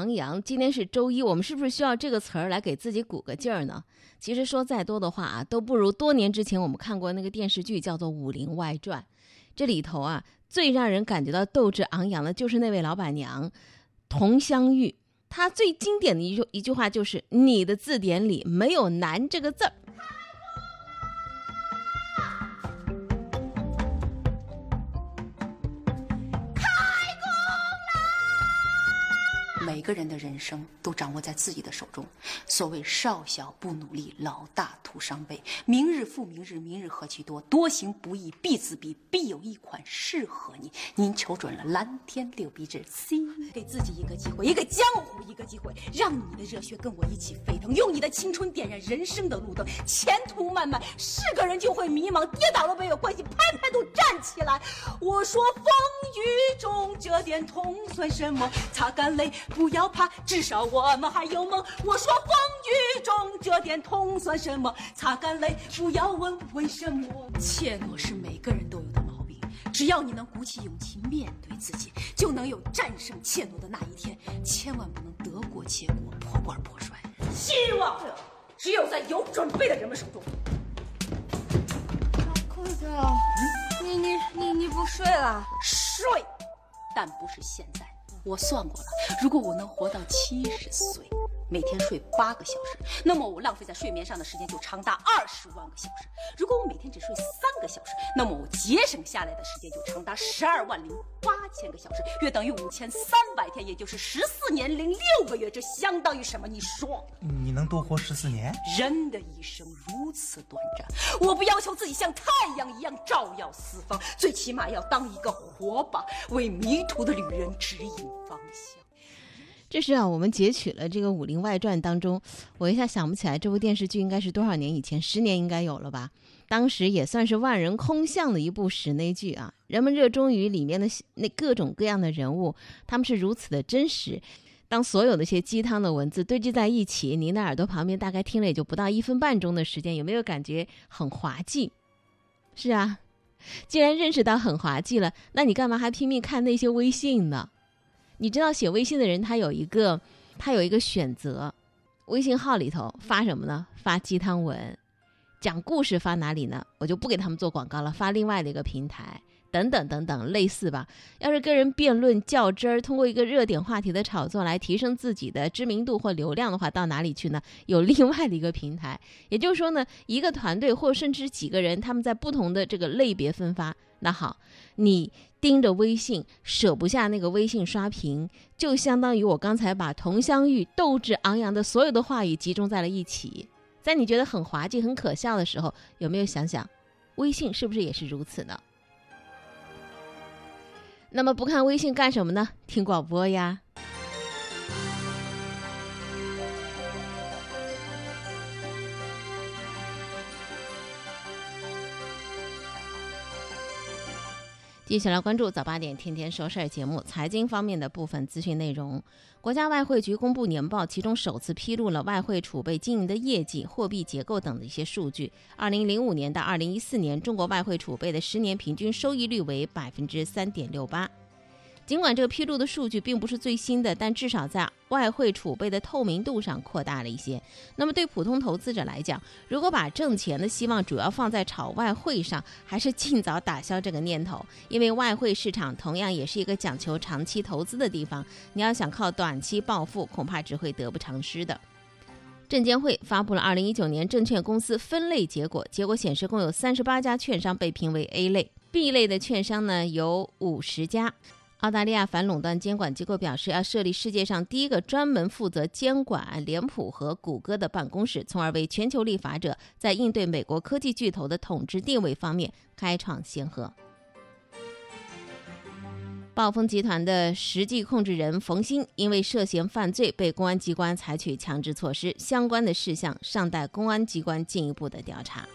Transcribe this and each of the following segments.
昂扬。今天是周一，我们是不是需要这个词儿来给自己鼓个劲儿呢？其实说再多的话啊，都不如多年之前我们看过那个电视剧，叫做《武林外传》。这里头啊，最让人感觉到斗志昂扬的，就是那位老板娘佟湘玉。她最经典的一句一句话就是：“你的字典里没有难这个字儿。”个人的人生都掌握在自己的手中。所谓少小不努力，老大徒伤悲。明日复明日，明日何其多。多行不义必自毙，必有一款适合你。您瞅准了，蓝天六笔纸，C。给自己一个机会，也给江湖一个机会，让你的热血跟我一起沸腾，用你的青春点燃人生的路灯。前途漫漫，是个人就会迷茫，跌倒了没有关系，拍拍肚站起来。我说风雨中这点痛算什么？擦干泪。不要怕，至少我们还有梦。我说风雨中这点痛算什么？擦干泪，不要问为什么。怯懦是每个人都有的毛病，只要你能鼓起勇气面对自己，就能有战胜怯懦的那一天。千万不能得过且过，破罐破摔。希望只有在有准备的人们手中。坤哥，你你你你不睡了？睡，但不是现在。我算过了，如果我能活到七十岁，每天睡八个小时，那么我浪费在睡眠上的时间就长达二十万个小时。如果我每天只睡三个小时，那么我节省下来的时间就长达十二万零八千个小时，约等于五千三百天，也就是十四年零六个月。这相当于什么？你说？你能多活十四年？人的一生如此短暂，我不要求自己像太阳一样照耀四方，最起码要当一个火把，为迷途的旅人指引。方向。这是啊，我们截取了这个《武林外传》当中，我一下想不起来这部电视剧应该是多少年以前，十年应该有了吧？当时也算是万人空巷的一部室内剧啊，人们热衷于里面的那各种各样的人物，他们是如此的真实。当所有的一些鸡汤的文字堆积在一起，您的耳朵旁边大概听了也就不到一分半钟的时间，有没有感觉很滑稽？是啊，既然认识到很滑稽了，那你干嘛还拼命看那些微信呢？你知道写微信的人他有一个，他有一个选择，微信号里头发什么呢？发鸡汤文，讲故事发哪里呢？我就不给他们做广告了，发另外的一个平台。等等等等，类似吧。要是跟人辩论较真儿，通过一个热点话题的炒作来提升自己的知名度或流量的话，到哪里去呢？有另外的一个平台。也就是说呢，一个团队或甚至几个人，他们在不同的这个类别分发。那好，你盯着微信，舍不下那个微信刷屏，就相当于我刚才把佟湘玉斗志昂扬的所有的话语集中在了一起。在你觉得很滑稽、很可笑的时候，有没有想想，微信是不是也是如此呢？那么不看微信干什么呢？听广播呀。接下来关注早八点天天说事儿节目，财经方面的部分资讯内容。国家外汇局公布年报，其中首次披露了外汇储备经营的业绩、货币结构等的一些数据。二零零五年到二零一四年，中国外汇储备的十年平均收益率为百分之三点六八。尽管这个披露的数据并不是最新的，但至少在外汇储备的透明度上扩大了一些。那么对普通投资者来讲，如果把挣钱的希望主要放在炒外汇上，还是尽早打消这个念头，因为外汇市场同样也是一个讲求长期投资的地方。你要想靠短期暴富，恐怕只会得不偿失的。证监会发布了二零一九年证券公司分类结果，结果显示共有三十八家券商被评为 A 类，B 类的券商呢有五十家。澳大利亚反垄断监管机构表示，要设立世界上第一个专门负责监管脸谱和谷歌的办公室，从而为全球立法者在应对美国科技巨头的统治地位方面开创先河。暴风集团的实际控制人冯鑫因为涉嫌犯罪被公安机关采取强制措施，相关的事项尚待公安机关进一步的调查。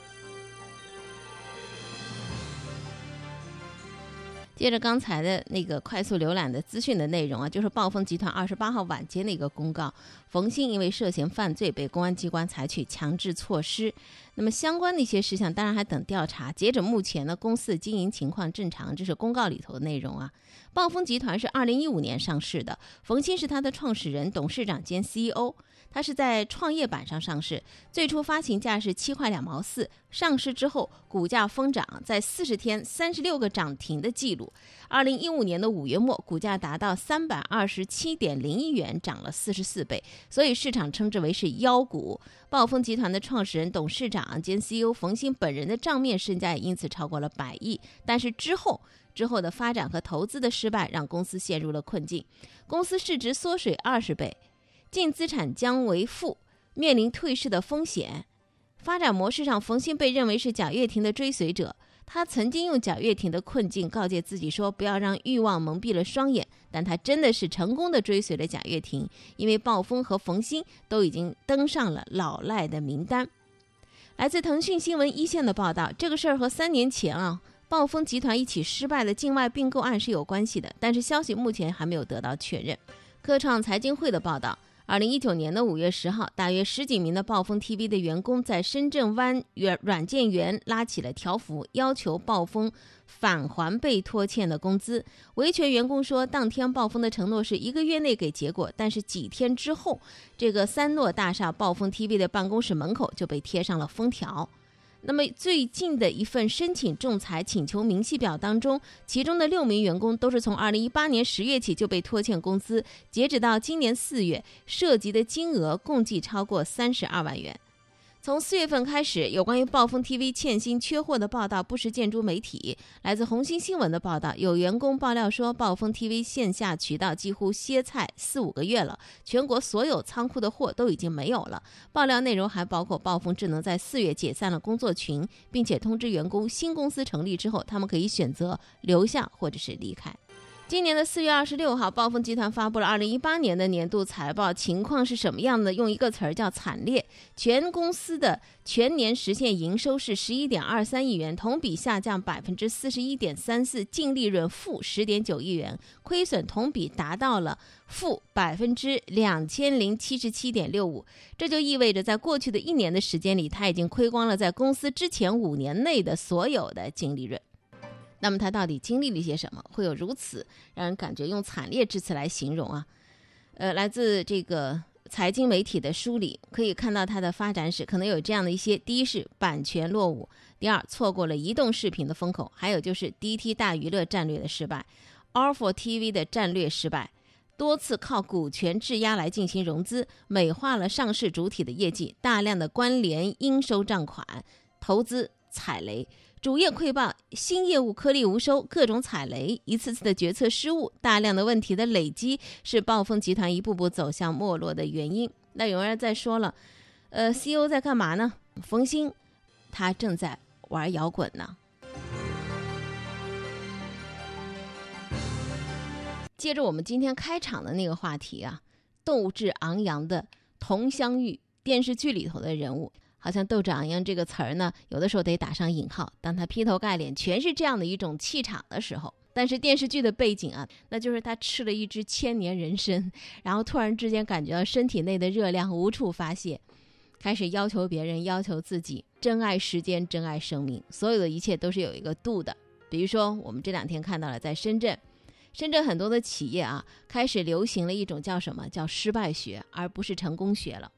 接着刚才的那个快速浏览的资讯的内容啊，就是暴风集团二十八号晚间的一个公告，冯鑫因为涉嫌犯罪被公安机关采取强制措施。那么相关的一些事项当然还等调查。截止目前呢，公司的经营情况正常，这是公告里头的内容啊。暴风集团是二零一五年上市的，冯鑫是他的创始人、董事长兼 CEO。它是在创业板上上市，最初发行价是七块两毛四，上市之后股价疯涨，在四十天三十六个涨停的记录。二零一五年的五月末，股价达到三百二十七点零一元，涨了四十四倍，所以市场称之为是妖股。暴风集团的创始人、董事长兼 CEO 冯鑫本人的账面身价也因此超过了百亿，但是之后之后的发展和投资的失败，让公司陷入了困境，公司市值缩水二十倍。净资产将为负，面临退市的风险。发展模式上，冯鑫被认为是贾跃亭的追随者。他曾经用贾跃亭的困境告诫自己说：“不要让欲望蒙蔽了双眼。”但他真的是成功的追随了贾跃亭，因为暴风和冯鑫都已经登上了老赖的名单。来自腾讯新闻一线的报道，这个事儿和三年前啊暴风集团一起失败的境外并购案是有关系的，但是消息目前还没有得到确认。科创财经会的报道。二零一九年的五月十号，大约十几名的暴风 TV 的员工在深圳湾软软件园拉起了条幅，要求暴风返还被拖欠的工资。维权员工说，当天暴风的承诺是一个月内给结果，但是几天之后，这个三诺大厦暴风 TV 的办公室门口就被贴上了封条。那么最近的一份申请仲裁请求明细表当中，其中的六名员工都是从二零一八年十月起就被拖欠工资，截止到今年四月，涉及的金额共计超过三十二万元。从四月份开始，有关于暴风 TV 欠薪缺货的报道不时见诸媒体。来自红星新闻的报道，有员工爆料说，暴风 TV 线下渠道几乎歇菜四五个月了，全国所有仓库的货都已经没有了。爆料内容还包括，暴风智能在四月解散了工作群，并且通知员工，新公司成立之后，他们可以选择留下或者是离开。今年的四月二十六号，暴风集团发布了二零一八年的年度财报，情况是什么样的？用一个词儿叫惨烈。全公司的全年实现营收是十一点二三亿元，同比下降百分之四十一点三四，净利润负十点九亿元，亏损同比达到了负百分之两千零七十七点六五。这就意味着，在过去的一年的时间里，他已经亏光了在公司之前五年内的所有的净利润。那么他到底经历了一些什么，会有如此让人感觉用惨烈之词来形容啊？呃，来自这个财经媒体的梳理可以看到，它的发展史可能有这样的一些：第一是版权落伍，第二错过了移动视频的风口，还有就是 DT 大娱乐战略的失败，R4 TV 的战略失败，多次靠股权质押来进行融资，美化了上市主体的业绩，大量的关联应收账款，投资踩雷。主业溃爆，新业务颗粒无收，各种踩雷，一次次的决策失误，大量的问题的累积，是暴风集团一步步走向没落的原因。那有人在说了，呃，CEO 在干嘛呢？冯鑫，他正在玩摇滚呢。接着我们今天开场的那个话题啊，斗志昂扬的佟湘玉电视剧里头的人物。好像“斗长”一样”这个词儿呢，有的时候得打上引号。当他劈头盖脸全是这样的一种气场的时候，但是电视剧的背景啊，那就是他吃了一支千年人参，然后突然之间感觉到身体内的热量无处发泄，开始要求别人，要求自己，珍爱时间，珍爱生命，所有的一切都是有一个度的。比如说，我们这两天看到了，在深圳，深圳很多的企业啊，开始流行了一种叫什么叫失败学，而不是成功学了。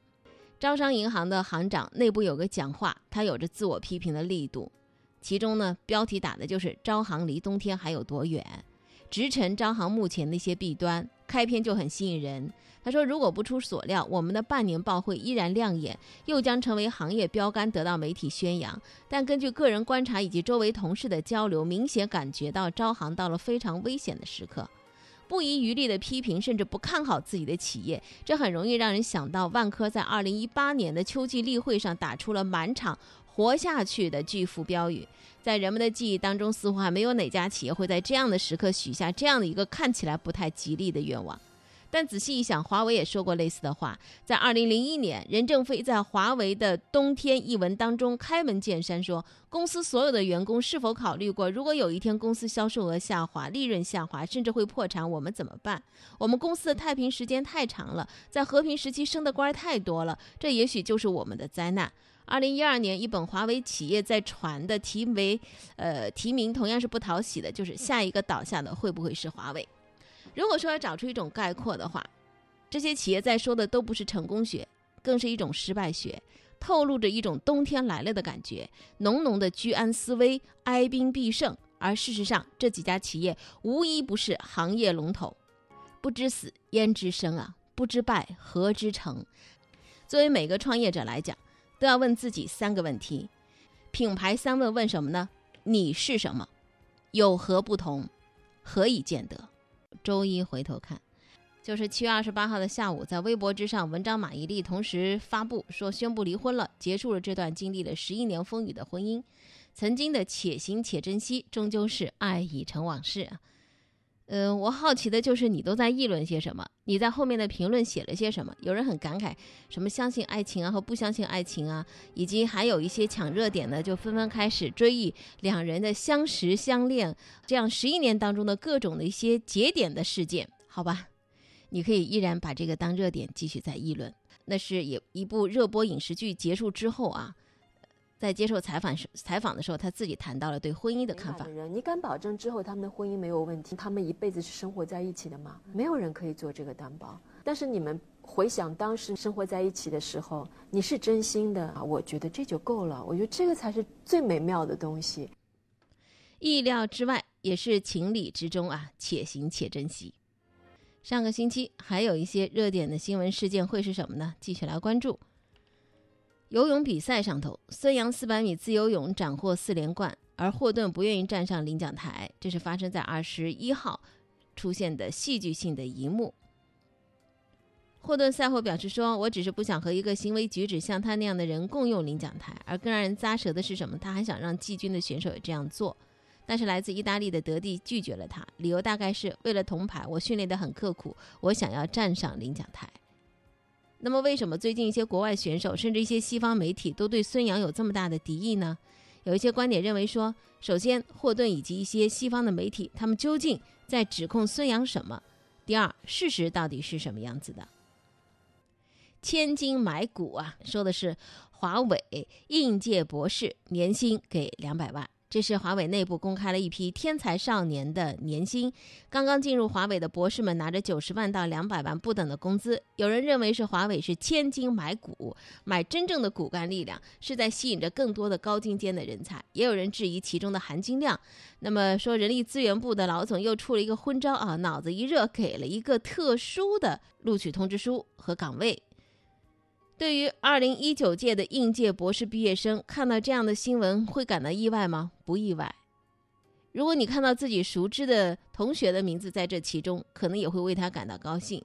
招商银行的行长内部有个讲话，他有着自我批评的力度。其中呢，标题打的就是“招行离冬天还有多远”，直陈招行目前的一些弊端。开篇就很吸引人。他说：“如果不出所料，我们的半年报会依然亮眼，又将成为行业标杆，得到媒体宣扬。但根据个人观察以及周围同事的交流，明显感觉到招行到了非常危险的时刻。”不遗余力的批评，甚至不看好自己的企业，这很容易让人想到万科在二零一八年的秋季例会上打出了满场“活下去”的巨幅标语。在人们的记忆当中，似乎还没有哪家企业会在这样的时刻许下这样的一个看起来不太吉利的愿望。但仔细一想，华为也说过类似的话。在二零零一年，任正非在华为的《冬天》一文当中开门见山说：“公司所有的员工是否考虑过，如果有一天公司销售额下滑、利润下滑，甚至会破产，我们怎么办？我们公司的太平时间太长了，在和平时期升的官太多了，这也许就是我们的灾难。”二零一二年，一本华为企业在传的题为，呃，题名同样是不讨喜的，就是下一个倒下的会不会是华为？如果说要找出一种概括的话，这些企业在说的都不是成功学，更是一种失败学，透露着一种冬天来了的感觉，浓浓的居安思危、哀兵必胜。而事实上，这几家企业无一不是行业龙头。不知死焉知生啊！不知败何知成？作为每个创业者来讲，都要问自己三个问题。品牌三问问什么呢？你是什么？有何不同？何以见得？周一回头看，就是七月二十八号的下午，在微博之上，文章马伊琍同时发布说宣布离婚了，结束了这段经历了十一年风雨的婚姻。曾经的且行且珍惜，终究是爱已成往事。嗯，我好奇的就是你都在议论些什么？你在后面的评论写了些什么？有人很感慨，什么相信爱情啊和不相信爱情啊，以及还有一些抢热点的，就纷纷开始追忆两人的相识相恋，这样十一年当中的各种的一些节点的事件，好吧？你可以依然把这个当热点继续在议论。那是也一部热播影视剧结束之后啊。在接受采访时，采访的时候，他自己谈到了对婚姻的看法。人，你敢保证之后他们的婚姻没有问题？他们一辈子是生活在一起的吗？没有人可以做这个担保。但是你们回想当时生活在一起的时候，你是真心的啊，我觉得这就够了。我觉得这个才是最美妙的东西。意料之外，也是情理之中啊，且行且珍惜。上个星期还有一些热点的新闻事件会是什么呢？继续来关注。游泳比赛上头，孙杨四百米自由泳斩获四连冠，而霍顿不愿意站上领奖台，这是发生在二十一号出现的戏剧性的一幕。霍顿赛后表示说：“我只是不想和一个行为举止像他那样的人共用领奖台。”而更让人咂舌的是什么？他还想让季军的选手也这样做，但是来自意大利的德蒂拒绝了他，理由大概是为了铜牌，我训练得很刻苦，我想要站上领奖台。那么，为什么最近一些国外选手，甚至一些西方媒体都对孙杨有这么大的敌意呢？有一些观点认为说，首先，霍顿以及一些西方的媒体，他们究竟在指控孙杨什么？第二，事实到底是什么样子的？千金买股啊，说的是华为应届博士年薪给两百万。这是华为内部公开了一批天才少年的年薪，刚刚进入华为的博士们拿着九十万到两百万不等的工资。有人认为是华为是千金买股，买真正的骨干力量，是在吸引着更多的高精尖的人才。也有人质疑其中的含金量。那么说，人力资源部的老总又出了一个昏招啊，脑子一热，给了一个特殊的录取通知书和岗位。对于二零一九届的应届博士毕业生，看到这样的新闻会感到意外吗？不意外。如果你看到自己熟知的同学的名字在这其中，可能也会为他感到高兴，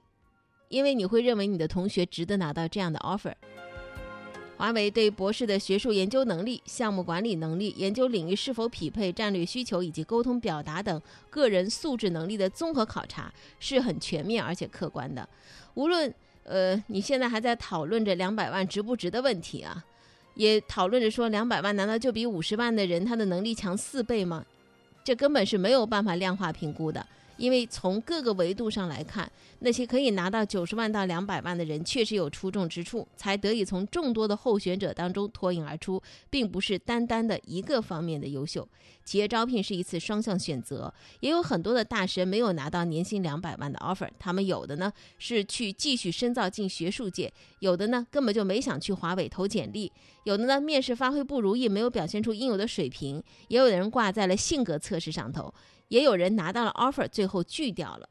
因为你会认为你的同学值得拿到这样的 offer。华为对博士的学术研究能力、项目管理能力、研究领域是否匹配战略需求以及沟通表达等个人素质能力的综合考察是很全面而且客观的，无论。呃，你现在还在讨论着两百万值不值的问题啊？也讨论着说两百万难道就比五十万的人他的能力强四倍吗？这根本是没有办法量化评估的。因为从各个维度上来看，那些可以拿到九十万到两百万的人确实有出众之处，才得以从众多的候选者当中脱颖而出，并不是单单的一个方面的优秀。企业招聘是一次双向选择，也有很多的大神没有拿到年薪两百万的 offer，他们有的呢是去继续深造进学术界，有的呢根本就没想去华为投简历，有的呢面试发挥不如意，没有表现出应有的水平，也有的人挂在了性格测试上头。也有人拿到了 offer，最后拒掉了。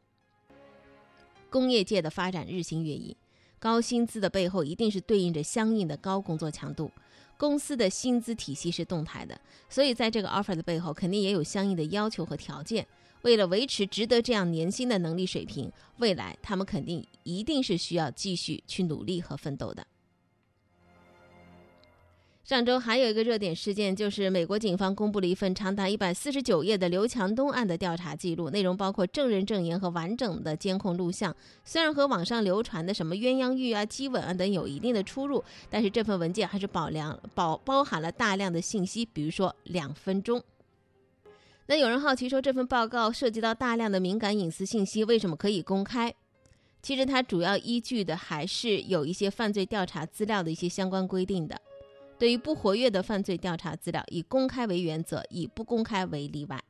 工业界的发展日新月异，高薪资的背后一定是对应着相应的高工作强度。公司的薪资体系是动态的，所以在这个 offer 的背后，肯定也有相应的要求和条件。为了维持值得这样年薪的能力水平，未来他们肯定一定是需要继续去努力和奋斗的。上周还有一个热点事件，就是美国警方公布了一份长达一百四十九页的刘强东案的调查记录，内容包括证人证言和完整的监控录像。虽然和网上流传的什么鸳鸯浴啊、激吻啊等有一定的出入，但是这份文件还是保量保包含了大量的信息，比如说两分钟。那有人好奇说，这份报告涉及到大量的敏感隐私信息，为什么可以公开？其实它主要依据的还是有一些犯罪调查资料的一些相关规定的。对于不活跃的犯罪调查资料，以公开为原则，以不公开为例外。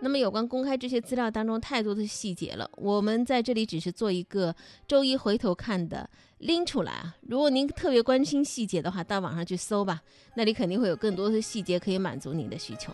那么，有关公开这些资料当中太多的细节了，我们在这里只是做一个周一回头看的拎出来啊。如果您特别关心细节的话，到网上去搜吧，那里肯定会有更多的细节可以满足您的需求。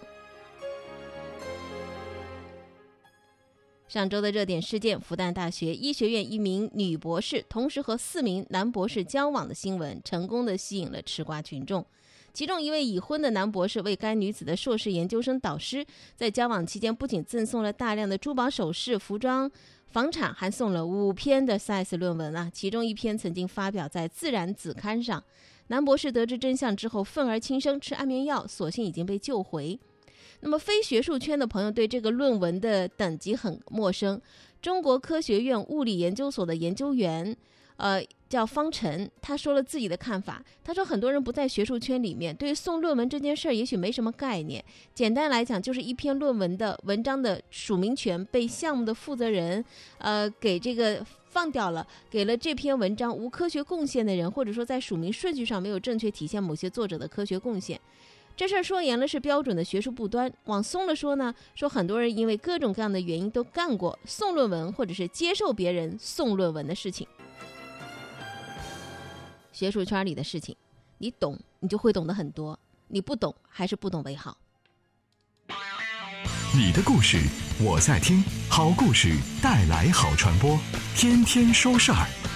上周的热点事件：复旦大学医学院一名女博士同时和四名男博士交往的新闻，成功的吸引了吃瓜群众。其中一位已婚的男博士为该女子的硕士研究生导师，在交往期间不仅赠送了大量的珠宝首饰、服装、房产，还送了五篇的 science 论文啊。其中一篇曾经发表在《自然》子刊上。男博士得知真相之后，愤而轻生，吃安眠药，所幸已经被救回。那么，非学术圈的朋友对这个论文的等级很陌生。中国科学院物理研究所的研究员，呃，叫方晨，他说了自己的看法。他说，很多人不在学术圈里面，对于送论文这件事儿，也许没什么概念。简单来讲，就是一篇论文的文章的署名权被项目的负责人，呃，给这个放掉了，给了这篇文章无科学贡献的人，或者说在署名顺序上没有正确体现某些作者的科学贡献。这事儿说严了是标准的学术不端，往松了说呢，说很多人因为各种各样的原因都干过送论文或者是接受别人送论文的事情。学术圈里的事情，你懂你就会懂得很多，你不懂还是不懂为好。你的故事我在听，好故事带来好传播，天天说事儿。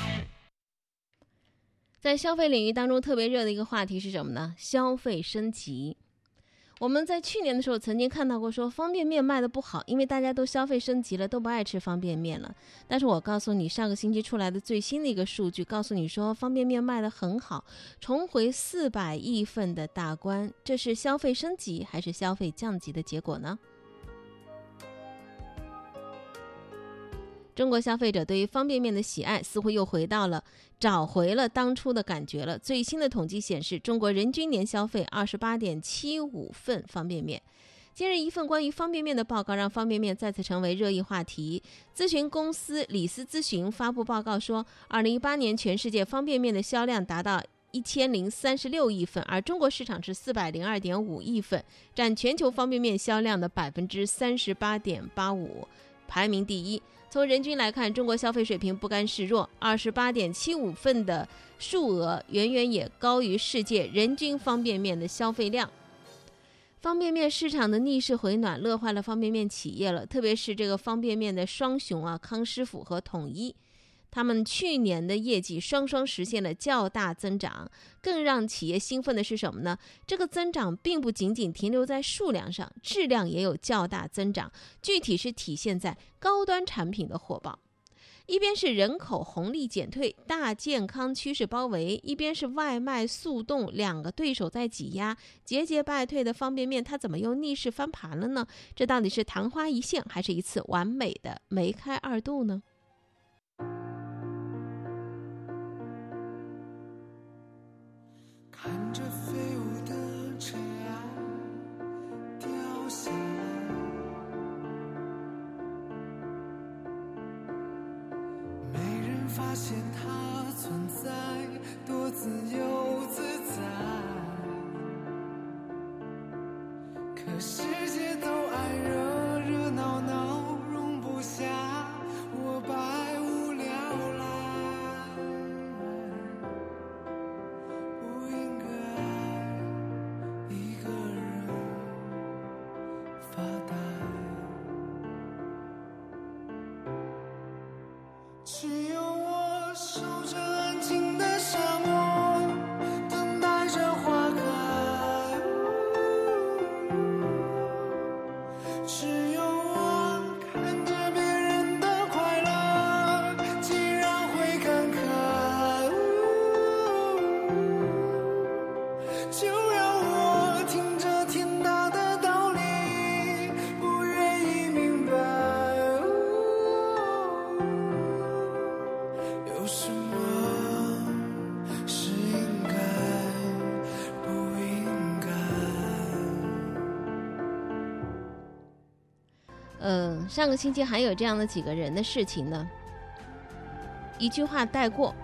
在消费领域当中特别热的一个话题是什么呢？消费升级。我们在去年的时候曾经看到过，说方便面卖的不好，因为大家都消费升级了，都不爱吃方便面了。但是我告诉你，上个星期出来的最新的一个数据，告诉你说方便面卖的很好，重回四百亿份的大关。这是消费升级还是消费降级的结果呢？中国消费者对于方便面的喜爱似乎又回到了找回了当初的感觉了。最新的统计显示，中国人均年消费二十八点七五份方便面。近日，一份关于方便面的报告让方便面再次成为热议话题。咨询公司李斯咨询发布报告说，二零一八年全世界方便面的销量达到一千零三十六亿份，而中国市场是四百零二点五亿份，占全球方便面销量的百分之三十八点八五，排名第一。从人均来看，中国消费水平不甘示弱，二十八点七五份的数额远远也高于世界人均方便面的消费量。方便面市场的逆势回暖，乐坏了方便面企业了，特别是这个方便面的双雄啊，康师傅和统一。他们去年的业绩双双实现了较大增长，更让企业兴奋的是什么呢？这个增长并不仅仅停留在数量上，质量也有较大增长。具体是体现在高端产品的火爆。一边是人口红利减退、大健康趋势包围，一边是外卖速冻两个对手在挤压，节节败退的方便面，它怎么又逆势翻盘了呢？这到底是昙花一现，还是一次完美的梅开二度呢？上个星期还有这样的几个人的事情呢，一句话带过，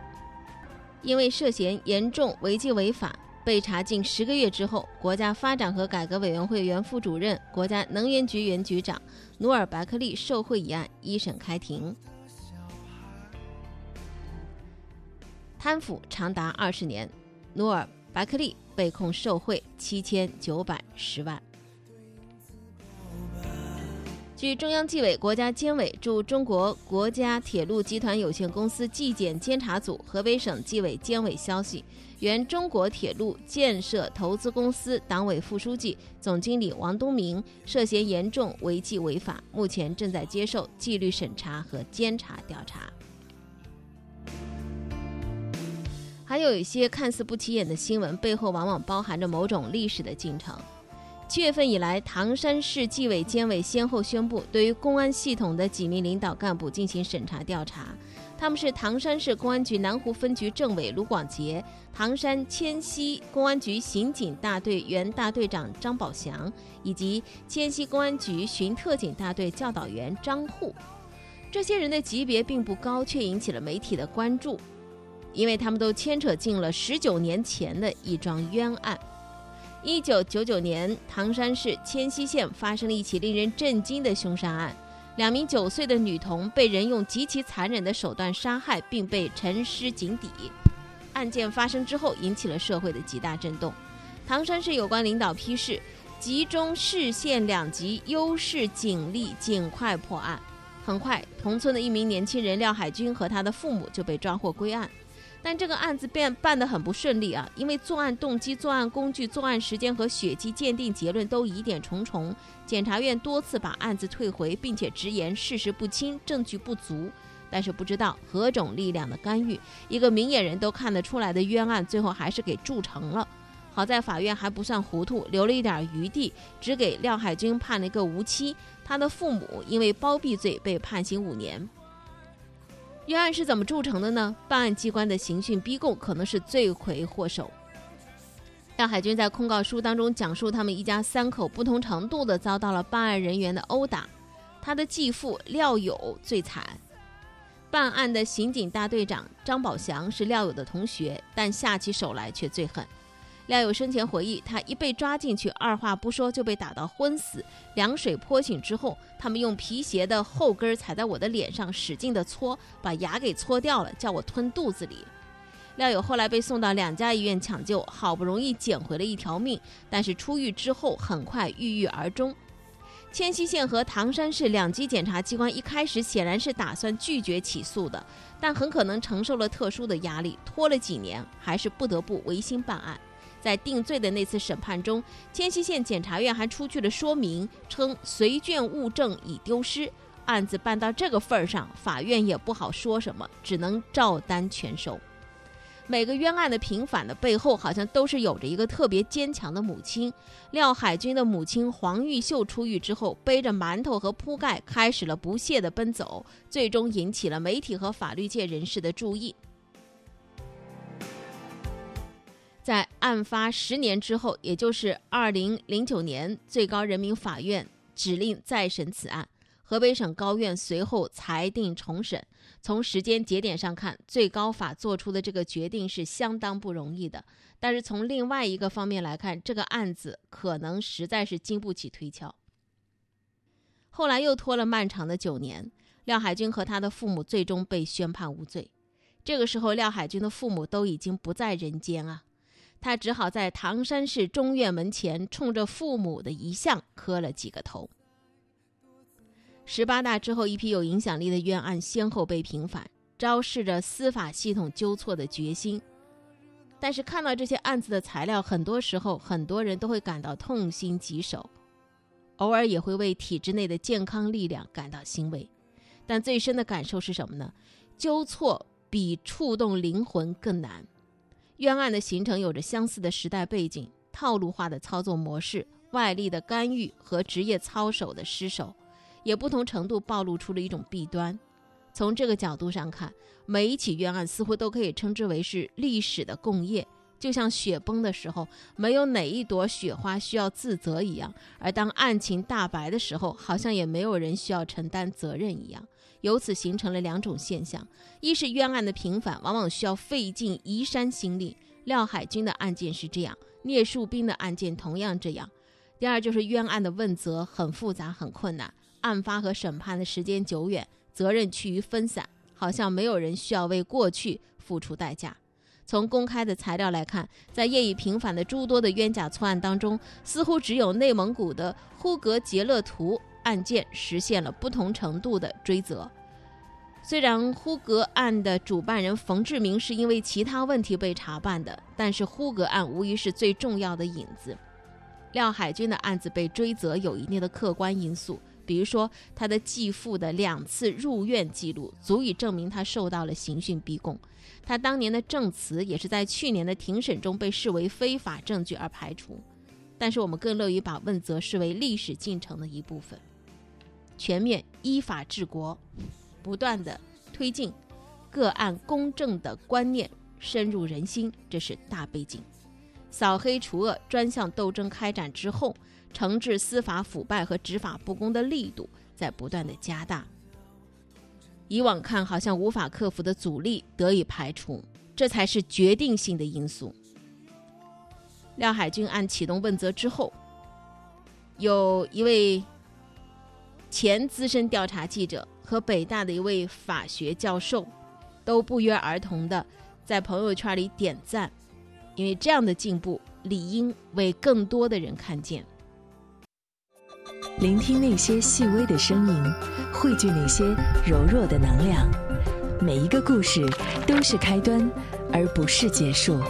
因为涉嫌严重违纪违法。被查近十个月之后，国家发展和改革委员会原副主任、国家能源局原局长努尔白克力受贿一案一审开庭，贪腐长达二十年，努尔白克力被控受贿七千九百十万。据中央纪委国家监委驻中国国家铁路集团有限公司纪检监察组河北省纪委监委消息。原中国铁路建设投资公司党委副书记、总经理王东明涉嫌严重违纪违法，目前正在接受纪律审查和监察调查。还有一些看似不起眼的新闻，背后往往包含着某种历史的进程。七月份以来，唐山市纪委监委先后宣布，对于公安系统的几名领导干部进行审查调查。他们是唐山市公安局南湖分局政委卢广杰、唐山迁西公安局刑警大队原大队长张宝祥，以及迁西公安局巡特警大队教导员张护。这些人的级别并不高，却引起了媒体的关注，因为他们都牵扯进了十九年前的一桩冤案。一九九九年，唐山市迁西县发生了一起令人震惊的凶杀案。两名九岁的女童被人用极其残忍的手段杀害，并被沉尸井底。案件发生之后，引起了社会的极大震动。唐山市有关领导批示，集中市县两级优势警力，尽快破案。很快，同村的一名年轻人廖海军和他的父母就被抓获归案。但这个案子变办得很不顺利啊，因为作案动机、作案工具、作案时间和血迹鉴定结论都疑点重重，检察院多次把案子退回，并且直言事实不清、证据不足。但是不知道何种力量的干预，一个明眼人都看得出来的冤案，最后还是给铸成了。好在法院还不算糊涂，留了一点余地，只给廖海军判了一个无期，他的父母因为包庇罪被判刑五年。冤案是怎么铸成的呢？办案机关的刑讯逼供可能是罪魁祸首。廖海军在控告书当中讲述，他们一家三口不同程度的遭到了办案人员的殴打。他的继父廖友最惨，办案的刑警大队长张宝祥是廖友的同学，但下起手来却最狠。廖友生前回忆，他一被抓进去，二话不说就被打到昏死。凉水泼醒之后，他们用皮鞋的后跟踩在我的脸上，使劲的搓，把牙给搓掉了，叫我吞肚子里。廖友后来被送到两家医院抢救，好不容易捡回了一条命，但是出狱之后很快郁郁而终。迁西县和唐山市两级检察机关一开始显然是打算拒绝起诉的，但很可能承受了特殊的压力，拖了几年，还是不得不违心办案。在定罪的那次审判中，迁西县检察院还出具了说明，称随卷物证已丢失。案子办到这个份儿上，法院也不好说什么，只能照单全收。每个冤案的平反的背后，好像都是有着一个特别坚强的母亲。廖海军的母亲黄玉秀出狱之后，背着馒头和铺盖，开始了不懈的奔走，最终引起了媒体和法律界人士的注意。在案发十年之后，也就是二零零九年，最高人民法院指令再审此案，河北省高院随后裁定重审。从时间节点上看，最高法做出的这个决定是相当不容易的。但是从另外一个方面来看，这个案子可能实在是经不起推敲。后来又拖了漫长的九年，廖海军和他的父母最终被宣判无罪。这个时候，廖海军的父母都已经不在人间啊。他只好在唐山市中院门前，冲着父母的遗像磕了几个头。十八大之后，一批有影响力的冤案先后被平反，昭示着司法系统纠错的决心。但是看到这些案子的材料，很多时候很多人都会感到痛心疾首，偶尔也会为体制内的健康力量感到欣慰。但最深的感受是什么呢？纠错比触动灵魂更难。冤案的形成有着相似的时代背景、套路化的操作模式、外力的干预和职业操守的失守，也不同程度暴露出了一种弊端。从这个角度上看，每一起冤案似乎都可以称之为是历史的共业，就像雪崩的时候，没有哪一朵雪花需要自责一样；而当案情大白的时候，好像也没有人需要承担责任一样。由此形成了两种现象：一是冤案的平反往往需要费尽移山心力，廖海军的案件是这样，聂树斌的案件同样这样；第二就是冤案的问责很复杂、很困难，案发和审判的时间久远，责任趋于分散，好像没有人需要为过去付出代价。从公开的材料来看，在业已平反的诸多的冤假错案当中，似乎只有内蒙古的呼格杰勒图案件实现了不同程度的追责。虽然呼格案的主办人冯志明是因为其他问题被查办的，但是呼格案无疑是最重要的引子。廖海军的案子被追责有一定的客观因素，比如说他的继父的两次入院记录，足以证明他受到了刑讯逼供。他当年的证词也是在去年的庭审中被视为非法证据而排除，但是我们更乐于把问责视为历史进程的一部分。全面依法治国，不断的推进个案公正的观念深入人心，这是大背景。扫黑除恶专项斗争开展之后，惩治司法腐败和执法不公的力度在不断的加大。以往看好像无法克服的阻力得以排除，这才是决定性的因素。廖海军案启动问责之后，有一位前资深调查记者和北大的一位法学教授，都不约而同的在朋友圈里点赞，因为这样的进步理应为更多的人看见。聆听那些细微的声音，汇聚那些柔弱的能量。每一个故事都是开端，而不是结束。